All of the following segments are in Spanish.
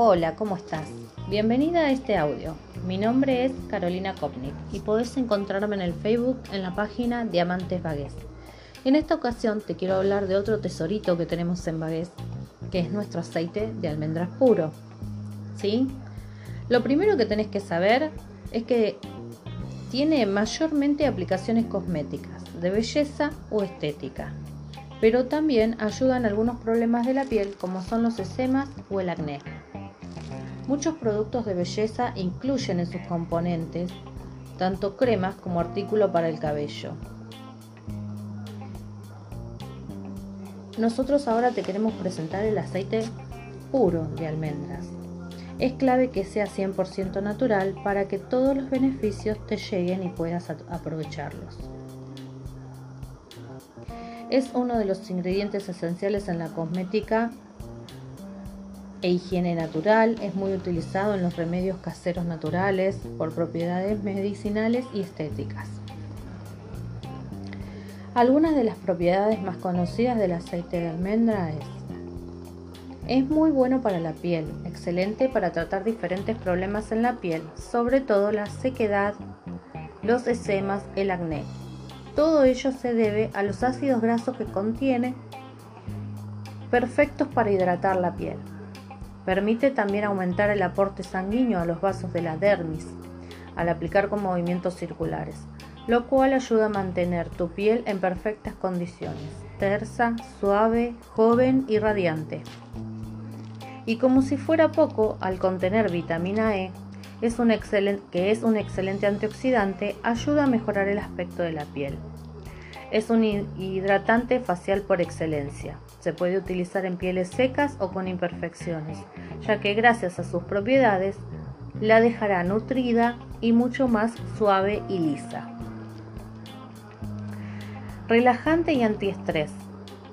Hola, ¿cómo estás? Bienvenida a este audio. Mi nombre es Carolina Kopnik y podés encontrarme en el Facebook en la página Diamantes Vagués. En esta ocasión te quiero hablar de otro tesorito que tenemos en Vagués, que es nuestro aceite de almendras puro. ¿Sí? Lo primero que tenés que saber es que tiene mayormente aplicaciones cosméticas, de belleza o estética, pero también ayuda en algunos problemas de la piel como son los esemas o el acné. Muchos productos de belleza incluyen en sus componentes tanto cremas como artículo para el cabello. Nosotros ahora te queremos presentar el aceite puro de almendras. Es clave que sea 100% natural para que todos los beneficios te lleguen y puedas aprovecharlos. Es uno de los ingredientes esenciales en la cosmética e higiene natural, es muy utilizado en los remedios caseros naturales por propiedades medicinales y estéticas. Algunas de las propiedades más conocidas del aceite de almendra es es muy bueno para la piel, excelente para tratar diferentes problemas en la piel, sobre todo la sequedad, los esemas, el acné. Todo ello se debe a los ácidos grasos que contiene, perfectos para hidratar la piel. Permite también aumentar el aporte sanguíneo a los vasos de la dermis al aplicar con movimientos circulares, lo cual ayuda a mantener tu piel en perfectas condiciones, tersa, suave, joven y radiante. Y como si fuera poco, al contener vitamina E, es un que es un excelente antioxidante, ayuda a mejorar el aspecto de la piel. Es un hidratante facial por excelencia. Se puede utilizar en pieles secas o con imperfecciones, ya que gracias a sus propiedades la dejará nutrida y mucho más suave y lisa. Relajante y antiestrés.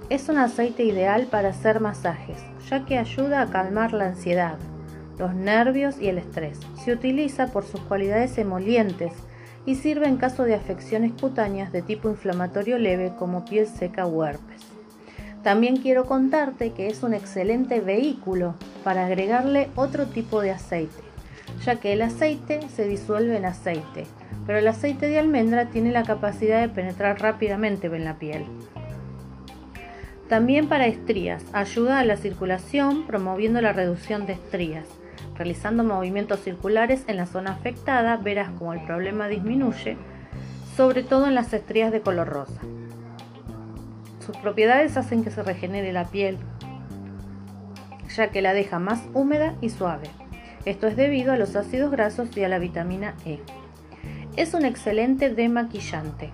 Es un aceite ideal para hacer masajes, ya que ayuda a calmar la ansiedad, los nervios y el estrés. Se utiliza por sus cualidades emolientes y sirve en caso de afecciones cutáneas de tipo inflamatorio leve como piel seca o herpes. También quiero contarte que es un excelente vehículo para agregarle otro tipo de aceite, ya que el aceite se disuelve en aceite, pero el aceite de almendra tiene la capacidad de penetrar rápidamente en la piel. También para estrías, ayuda a la circulación promoviendo la reducción de estrías Realizando movimientos circulares en la zona afectada verás como el problema disminuye, sobre todo en las estrías de color rosa. Sus propiedades hacen que se regenere la piel, ya que la deja más húmeda y suave. Esto es debido a los ácidos grasos y a la vitamina E. Es un excelente demaquillante.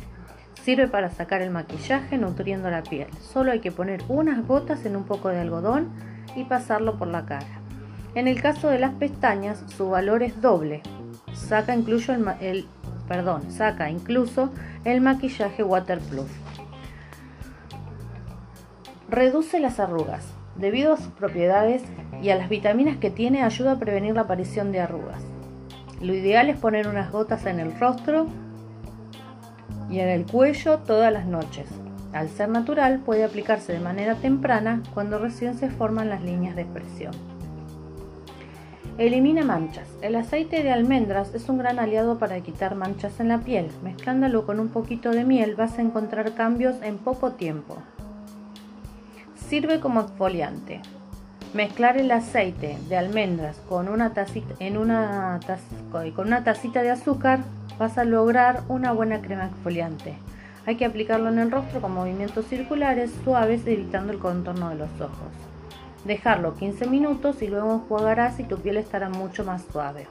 Sirve para sacar el maquillaje nutriendo la piel. Solo hay que poner unas gotas en un poco de algodón y pasarlo por la cara. En el caso de las pestañas, su valor es doble. Saca incluso el, perdón, saca incluso el maquillaje waterproof. Reduce las arrugas. Debido a sus propiedades y a las vitaminas que tiene, ayuda a prevenir la aparición de arrugas. Lo ideal es poner unas gotas en el rostro y en el cuello todas las noches. Al ser natural, puede aplicarse de manera temprana cuando recién se forman las líneas de expresión. Elimina manchas. El aceite de almendras es un gran aliado para quitar manchas en la piel. Mezclándolo con un poquito de miel vas a encontrar cambios en poco tiempo. Sirve como exfoliante. Mezclar el aceite de almendras con una tacita, de azúcar vas a lograr una buena crema exfoliante. Hay que aplicarlo en el rostro con movimientos circulares suaves evitando el contorno de los ojos. Dejarlo 15 minutos y luego enjuagarás y tu piel estará mucho más suave.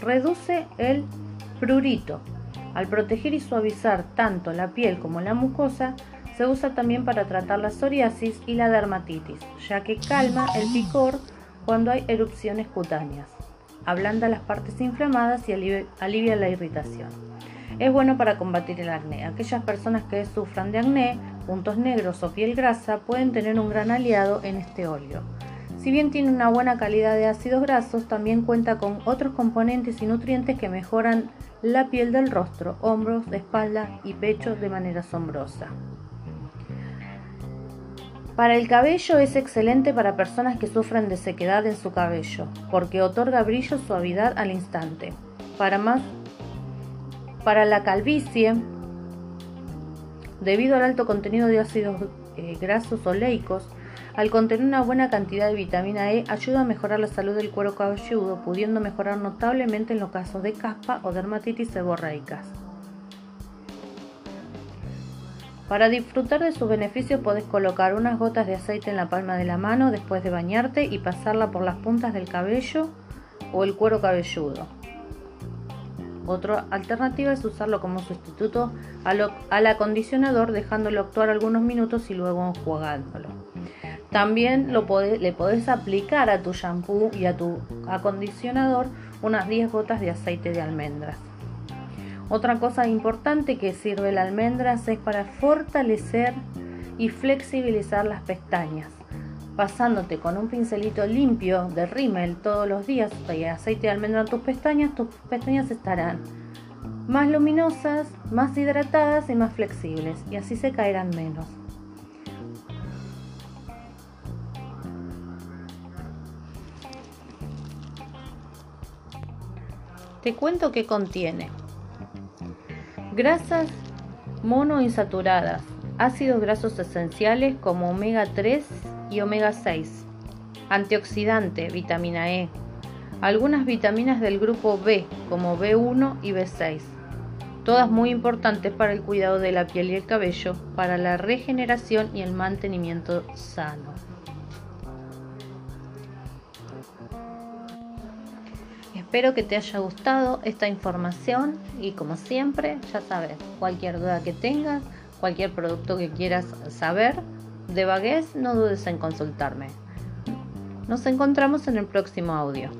Reduce el prurito. Al proteger y suavizar tanto la piel como la mucosa, se usa también para tratar la psoriasis y la dermatitis, ya que calma el picor cuando hay erupciones cutáneas, ablanda las partes inflamadas y alivia, la irritación. Es bueno para combatir el acné. Aquellas personas que sufran de acné, puntos negros o piel grasa pueden tener un gran aliado en este óleo. Si bien tiene una buena calidad de ácidos grasos, también cuenta con otros componentes y nutrientes que mejoran la piel del rostro, hombros, espalda y pecho de manera asombrosa. Para el cabello es excelente para personas que sufren de sequedad en su cabello, porque otorga brillo suavidad al instante. Para más para la calvicie, debido al alto contenido de ácidos eh, grasos oleicos, al contener una buena cantidad de vitamina E, ayuda a mejorar la salud del cuero cabelludo, pudiendo mejorar notablemente en los casos de caspa o dermatitis seborreicas. Para disfrutar de sus beneficios puedes colocar unas gotas de aceite en la palma de la mano después de bañarte y pasarla por las puntas del cabello o el cuero cabelludo. Otra alternativa es usarlo como sustituto al, acondicionador dejándolo actuar algunos minutos y luego enjuagándolo. También lo le podés aplicar a tu shampoo y a tu acondicionador unas 10 gotas de aceite de almendras. Otra cosa importante que sirve la almendras es para fortalecer y flexibilizar las pestañas. Pasándote con un pincelito limpio de rímel todos los días y aceite de almendra en tus pestañas, tus pestañas estarán más luminosas, más hidratadas y más flexibles y así se caerán menos. Te cuento qué contiene. Grasas monoinsaturadas, ácidos grasos esenciales como omega 3 y omega 6, antioxidante, vitamina E, algunas vitaminas del grupo B como B1 y B6, todas muy importantes para el cuidado de la piel y el cabello, para la regeneración y el mantenimiento sano. Espero que te haya gustado esta información y como siempre, ya sabes, cualquier duda que tengas, cualquier producto que quieras saber, de vaguez, no dudes en consultarme. Nos encontramos en el próximo audio.